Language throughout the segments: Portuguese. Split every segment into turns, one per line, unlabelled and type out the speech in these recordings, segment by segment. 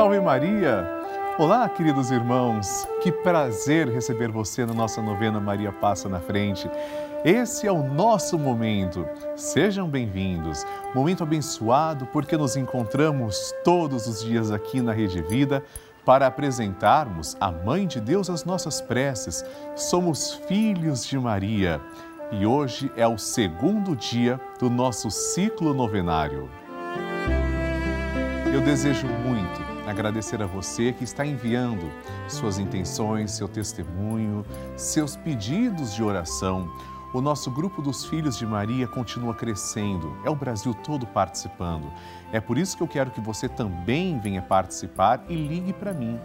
Salve Maria! Olá, queridos irmãos! Que prazer receber você na nossa novena Maria Passa na Frente. Esse é o nosso momento. Sejam bem-vindos. Momento abençoado porque nos encontramos todos os dias aqui na Rede Vida para apresentarmos à Mãe de Deus as nossas preces. Somos filhos de Maria e hoje é o segundo dia do nosso ciclo novenário. Eu desejo muito agradecer a você que está enviando suas intenções, seu testemunho, seus pedidos de oração. O nosso grupo dos Filhos de Maria continua crescendo, é o Brasil todo participando. É por isso que eu quero que você também venha participar e ligue para mim.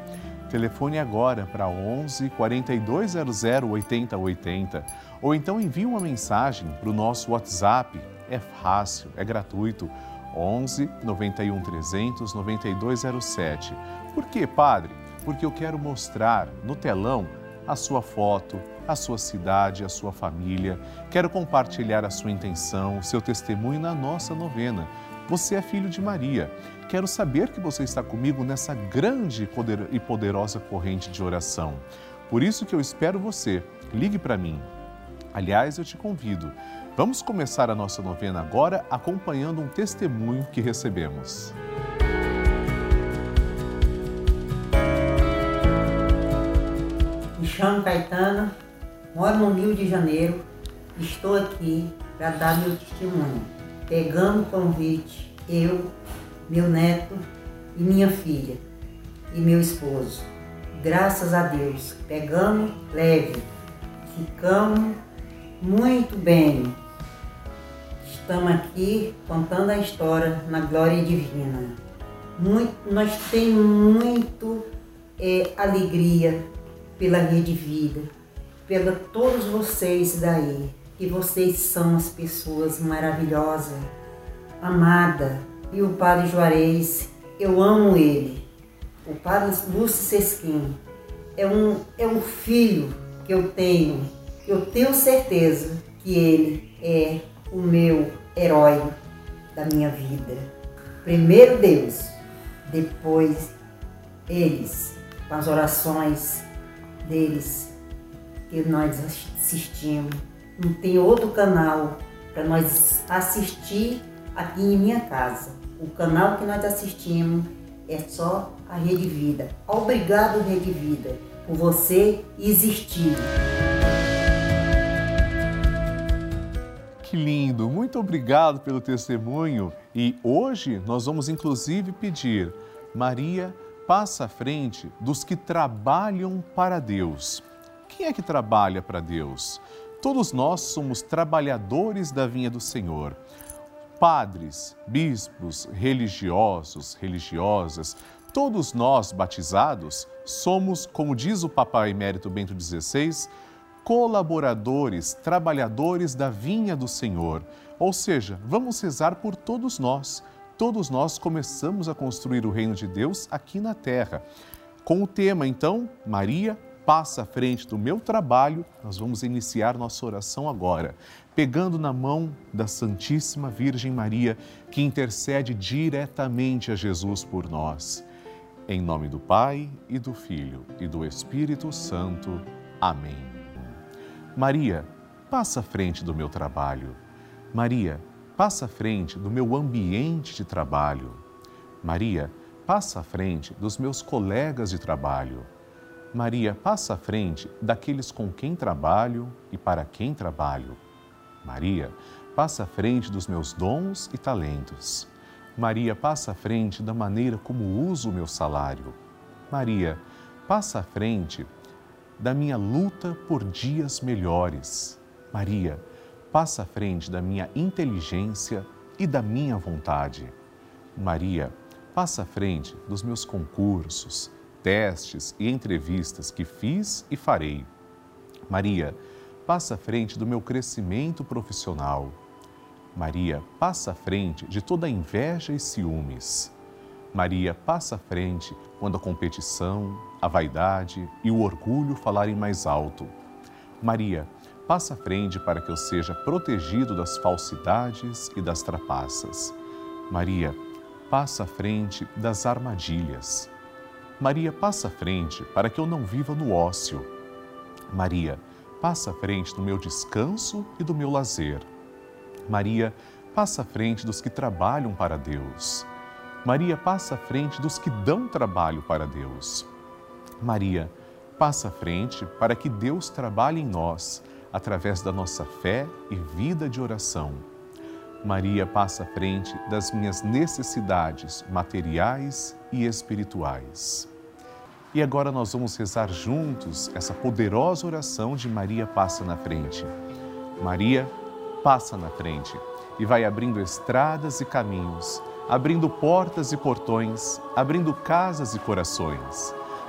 Telefone agora para 11 4200 8080 ou então envie uma mensagem para o nosso WhatsApp. É fácil, é gratuito 11 91 300 9207. Por quê, Padre? Porque eu quero mostrar no telão a sua foto, a sua cidade, a sua família. Quero compartilhar a sua intenção, o seu testemunho na nossa novena. Você é filho de Maria. Quero saber que você está comigo nessa grande e poderosa corrente de oração. Por isso que eu espero você. Ligue para mim. Aliás, eu te convido Vamos começar a nossa novena agora acompanhando um testemunho que recebemos.
Me chamo Caetano, moro no Rio de Janeiro. Estou aqui para dar meu testemunho. Pegamos o convite, eu, meu neto e minha filha e meu esposo. Graças a Deus, pegamos leve, ficamos muito bem estamos aqui contando a história na glória divina. Muito, nós temos muito é, alegria pela Rede Vida, pela todos vocês daí, que vocês são as pessoas maravilhosas, amada. E o Padre Juarez, eu amo ele. O Padre Lúcio Sesquim é um, é um filho que eu tenho, eu tenho certeza que ele é o meu herói da minha vida. Primeiro Deus, depois eles, com as orações deles que nós assistimos. Não tem outro canal para nós assistir aqui em minha casa. O canal que nós assistimos é só a Rede Vida. Obrigado, Rede Vida, por você existir.
Que lindo! Muito obrigado pelo testemunho. E hoje nós vamos inclusive pedir, Maria, passa à frente dos que trabalham para Deus. Quem é que trabalha para Deus? Todos nós somos trabalhadores da vinha do Senhor. Padres, bispos, religiosos, religiosas, todos nós batizados somos, como diz o Papa Emérito Bento XVI, colaboradores, trabalhadores da vinha do Senhor. Ou seja, vamos rezar por todos nós. Todos nós começamos a construir o reino de Deus aqui na terra. Com o tema, então, Maria passa à frente do meu trabalho, nós vamos iniciar nossa oração agora, pegando na mão da Santíssima Virgem Maria, que intercede diretamente a Jesus por nós. Em nome do Pai e do Filho e do Espírito Santo. Amém. Maria, passa à frente do meu trabalho. Maria, passa à frente do meu ambiente de trabalho. Maria, passa à frente dos meus colegas de trabalho. Maria, passa à frente daqueles com quem trabalho e para quem trabalho. Maria, passa à frente dos meus dons e talentos. Maria, passa à frente da maneira como uso o meu salário. Maria, passa à frente da minha luta por dias melhores. Maria, passa à frente da minha inteligência e da minha vontade. Maria, passa à frente dos meus concursos, testes e entrevistas que fiz e farei. Maria, passa à frente do meu crescimento profissional. Maria, passa à frente de toda inveja e ciúmes. Maria passa à frente quando a competição, a vaidade e o orgulho falarem mais alto. Maria passa à frente para que eu seja protegido das falsidades e das trapaças. Maria passa à frente das armadilhas. Maria, passa à frente para que eu não viva no ócio. Maria, passa à frente do meu descanso e do meu lazer. Maria, passa à frente dos que trabalham para Deus. Maria, passa à frente dos que dão trabalho para Deus. Maria, passa à frente para que Deus trabalhe em nós através da nossa fé e vida de oração. Maria passa à frente das minhas necessidades materiais e espirituais. E agora nós vamos rezar juntos essa poderosa oração de Maria passa na frente. Maria passa na frente e vai abrindo estradas e caminhos, abrindo portas e portões, abrindo casas e corações.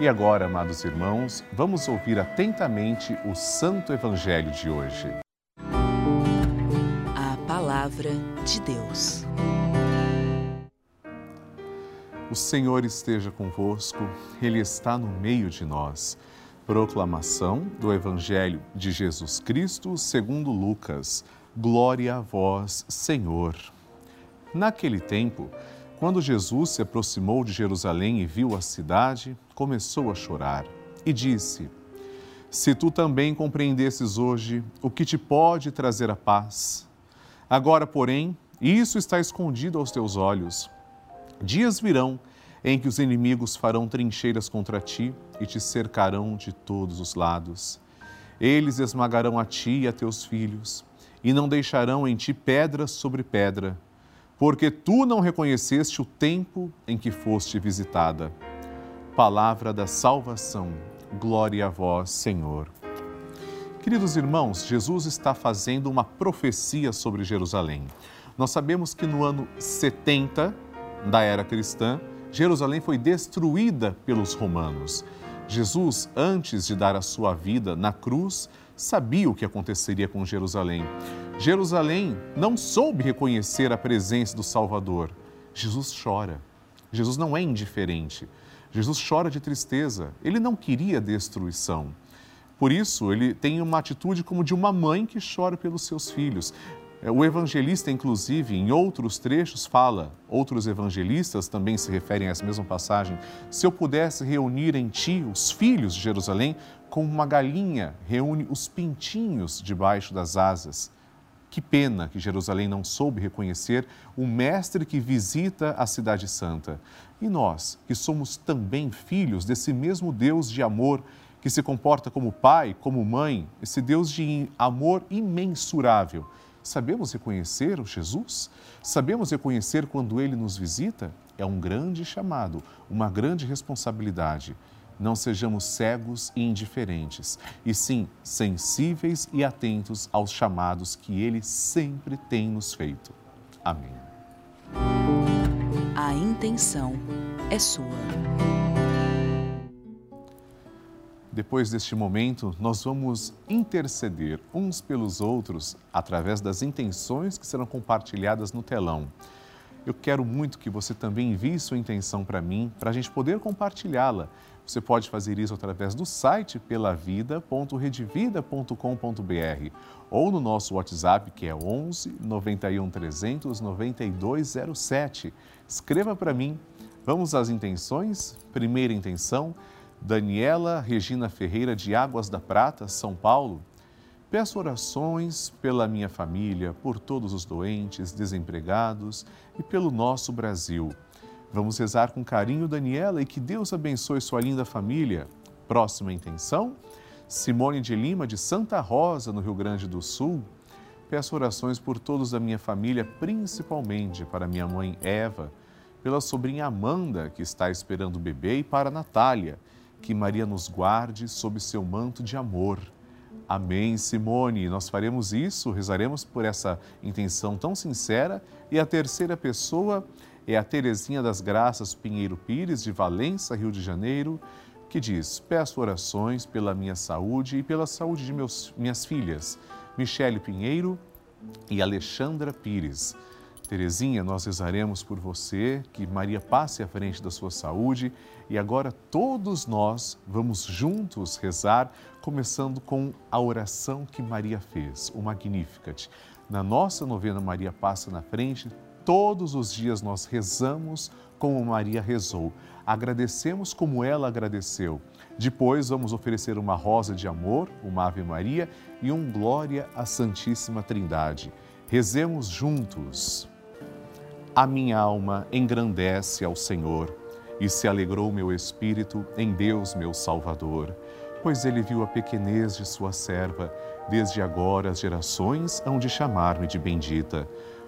E agora, amados irmãos, vamos ouvir atentamente o Santo Evangelho de hoje.
A Palavra de Deus.
O Senhor esteja convosco, Ele está no meio de nós. Proclamação do Evangelho de Jesus Cristo segundo Lucas. Glória a vós, Senhor. Naquele tempo, quando Jesus se aproximou de Jerusalém e viu a cidade, começou a chorar e disse: Se tu também compreendesses hoje o que te pode trazer a paz. Agora, porém, isso está escondido aos teus olhos. Dias virão em que os inimigos farão trincheiras contra ti e te cercarão de todos os lados. Eles esmagarão a ti e a teus filhos, e não deixarão em ti pedra sobre pedra porque tu não reconheceste o tempo em que foste visitada. Palavra da salvação, glória a vós, Senhor. Queridos irmãos, Jesus está fazendo uma profecia sobre Jerusalém. Nós sabemos que no ano 70 da era cristã, Jerusalém foi destruída pelos romanos. Jesus, antes de dar a sua vida na cruz, sabia o que aconteceria com Jerusalém. Jerusalém não soube reconhecer a presença do Salvador. Jesus chora. Jesus não é indiferente. Jesus chora de tristeza. Ele não queria destruição. Por isso, ele tem uma atitude como de uma mãe que chora pelos seus filhos. É, o evangelista, inclusive, em outros trechos, fala, outros evangelistas também se referem a essa mesma passagem: se eu pudesse reunir em ti os filhos de Jerusalém, como uma galinha reúne os pintinhos debaixo das asas. Que pena que Jerusalém não soube reconhecer o Mestre que visita a Cidade Santa. E nós, que somos também filhos desse mesmo Deus de amor, que se comporta como pai, como mãe, esse Deus de amor imensurável, sabemos reconhecer o Jesus? Sabemos reconhecer quando ele nos visita? É um grande chamado, uma grande responsabilidade não sejamos cegos e indiferentes, e sim sensíveis e atentos aos chamados que Ele sempre tem nos feito. Amém.
A intenção é sua.
Depois deste momento, nós vamos interceder uns pelos outros através das intenções que serão compartilhadas no telão. Eu quero muito que você também envie sua intenção para mim, para a gente poder compartilhá-la você pode fazer isso através do site pelavida.redvida.com.br ou no nosso WhatsApp, que é 11 91 300 9207. Escreva para mim. Vamos às intenções? Primeira intenção, Daniela Regina Ferreira, de Águas da Prata, São Paulo. Peço orações pela minha família, por todos os doentes, desempregados e pelo nosso Brasil. Vamos rezar com carinho, Daniela, e que Deus abençoe sua linda família. Próxima intenção, Simone de Lima, de Santa Rosa, no Rio Grande do Sul. Peço orações por todos da minha família, principalmente para minha mãe Eva, pela sobrinha Amanda, que está esperando o bebê, e para Natália. Que Maria nos guarde sob seu manto de amor. Amém, Simone. Nós faremos isso, rezaremos por essa intenção tão sincera. E a terceira pessoa é a Terezinha das Graças Pinheiro Pires, de Valença, Rio de Janeiro, que diz: Peço orações pela minha saúde e pela saúde de meus, minhas filhas, Michele Pinheiro e Alexandra Pires. Terezinha, nós rezaremos por você, que Maria passe à frente da sua saúde e agora todos nós vamos juntos rezar, começando com a oração que Maria fez, o Magnificat. Na nossa novena Maria passa na frente, todos os dias nós rezamos como Maria rezou, agradecemos como ela agradeceu. Depois vamos oferecer uma rosa de amor, uma Ave Maria e um Glória à Santíssima Trindade. Rezemos juntos. A minha alma engrandece ao Senhor e se alegrou meu espírito em Deus, meu Salvador, pois ele viu a pequenez de sua serva. Desde agora as gerações hão de chamar-me de bendita.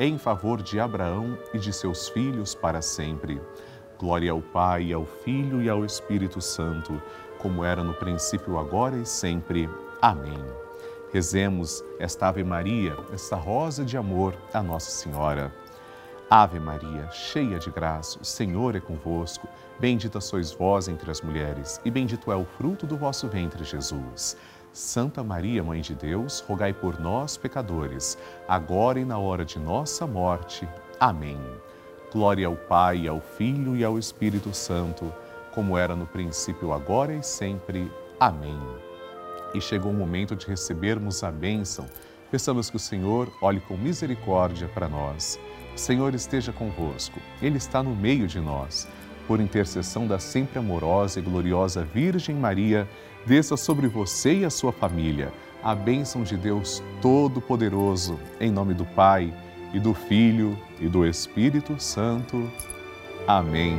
em favor de Abraão e de seus filhos para sempre. Glória ao Pai, ao Filho e ao Espírito Santo, como era no princípio, agora e sempre. Amém. Rezemos esta Ave Maria, esta rosa de amor a Nossa Senhora. Ave Maria, cheia de graça, o Senhor é convosco. Bendita sois vós entre as mulheres, e bendito é o fruto do vosso ventre, Jesus. Santa Maria, Mãe de Deus, rogai por nós, pecadores, agora e na hora de nossa morte. Amém. Glória ao Pai, ao Filho e ao Espírito Santo, como era no princípio, agora e sempre. Amém e chegou o momento de recebermos a bênção. Peçamos que o Senhor olhe com misericórdia para nós. O Senhor esteja convosco, Ele está no meio de nós. Por intercessão da sempre amorosa e gloriosa Virgem Maria, desça sobre você e a sua família a bênção de Deus Todo-Poderoso, em nome do Pai, e do Filho, e do Espírito Santo. Amém.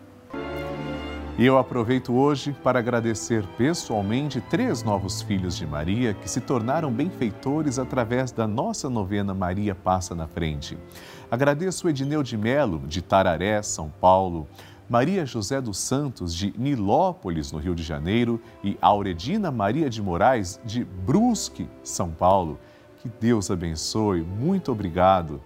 E eu aproveito hoje para agradecer pessoalmente três novos filhos de Maria que se tornaram benfeitores através da nossa novena Maria Passa na Frente. Agradeço Edneu de Melo, de Tararé, São Paulo, Maria José dos Santos, de Nilópolis, no Rio de Janeiro, e Auredina Maria de Moraes, de Brusque, São Paulo. Que Deus abençoe, muito obrigado.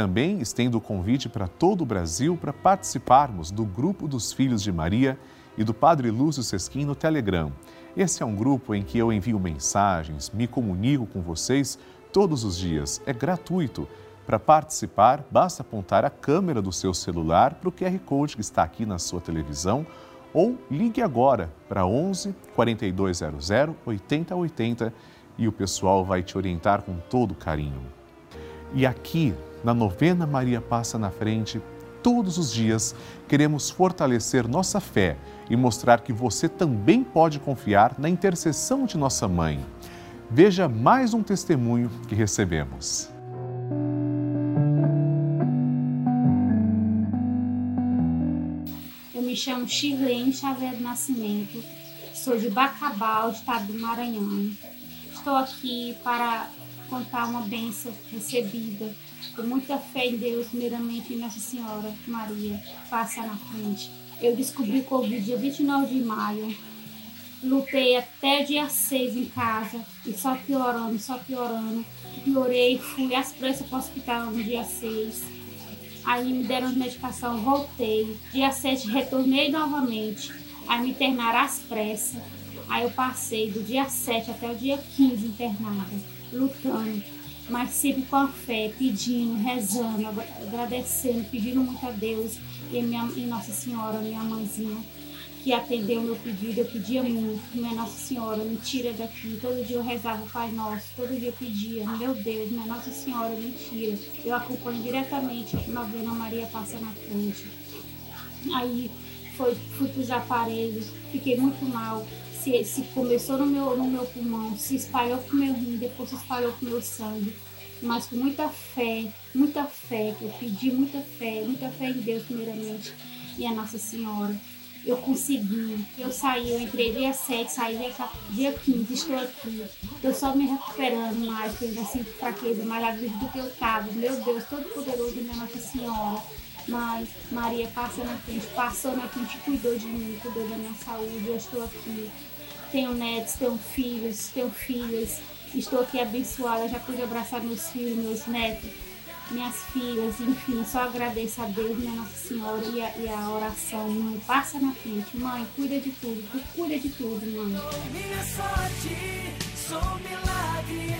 Também estendo o convite para todo o Brasil para participarmos do Grupo dos Filhos de Maria e do Padre Lúcio Sesquim no Telegram. Esse é um grupo em que eu envio mensagens, me comunico com vocês todos os dias. É gratuito. Para participar, basta apontar a câmera do seu celular para o QR Code que está aqui na sua televisão ou ligue agora para 11 4200 8080 e o pessoal vai te orientar com todo carinho. E aqui, na novena Maria Passa na Frente, todos os dias queremos fortalecer nossa fé e mostrar que você também pode confiar na intercessão de nossa mãe. Veja mais um testemunho que recebemos.
Eu me chamo Shirlene Xavier do Nascimento, sou de Bacabal, estado do Maranhão. Estou aqui para contar uma bênção recebida com muita fé em Deus, primeiramente em Nossa Senhora Maria, passa na frente. Eu descobri o Covid dia 29 de maio, lutei até dia 6 em casa e só piorando, só piorando. Piorei, fui às pressas para o hospital no dia 6. Aí me deram medicação, voltei. Dia 7 retornei novamente. Aí me internaram às pressas. Aí eu passei do dia 7 até o dia 15 internada, lutando, mas sempre com a fé, pedindo, rezando, agradecendo, pedindo muito a Deus e, minha, e Nossa Senhora, minha mãezinha que atendeu meu pedido, eu pedia muito, minha Nossa Senhora, me tira daqui. Todo dia eu rezava o Pai Nosso, todo dia eu pedia, meu Deus, minha Nossa Senhora, me tira. Eu acompanho diretamente a novena Maria Passa na Frente. Aí foi, fui para os aparelhos, fiquei muito mal. Se, se começou no meu, no meu pulmão, se espalhou para o meu rim, depois se espalhou para o meu sangue. Mas com muita fé, muita fé, que eu pedi muita fé, muita fé em Deus primeiramente e a Nossa Senhora eu consegui. Eu saí, eu entrei dia 7, saí dia, dia 15, estou aqui. Estou só me recuperando mais, porque eu ainda sinto fraqueza, mais a vida do que eu estava. Meu Deus, todo poderoso, minha Nossa Senhora. Mas Maria passa na frente, passou na frente, cuidou de mim, cuidou da minha saúde. Eu estou aqui. Tenho netos, tenho filhos, tenho filhas. Estou aqui abençoada, já pude abraçar meus filhos, meus netos minhas filhas, enfim, só agradeço a Deus, minha Nossa Senhora e a, e a oração. Mãe, passa na frente. Mãe, cuida de tudo, cuida de tudo, mãe. Minha sorte, sou milagre,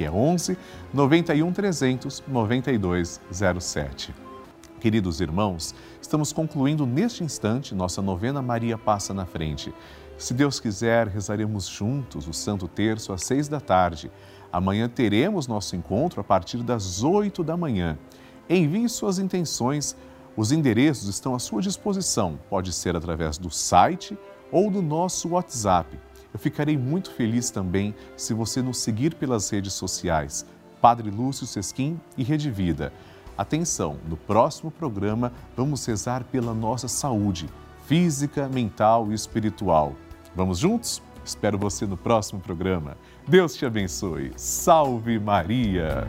que é 11 91 300 9207. Queridos irmãos, estamos concluindo neste instante nossa novena Maria Passa na Frente. Se Deus quiser, rezaremos juntos o Santo Terço às seis da tarde. Amanhã teremos nosso encontro a partir das oito da manhã. Envie suas intenções. Os endereços estão à sua disposição. Pode ser através do site ou do nosso WhatsApp eu ficarei muito feliz também se você nos seguir pelas redes sociais, Padre Lúcio Sesquim e Rede Vida. Atenção, no próximo programa vamos rezar pela nossa saúde física, mental e espiritual. Vamos juntos? Espero você no próximo programa. Deus te abençoe. Salve Maria!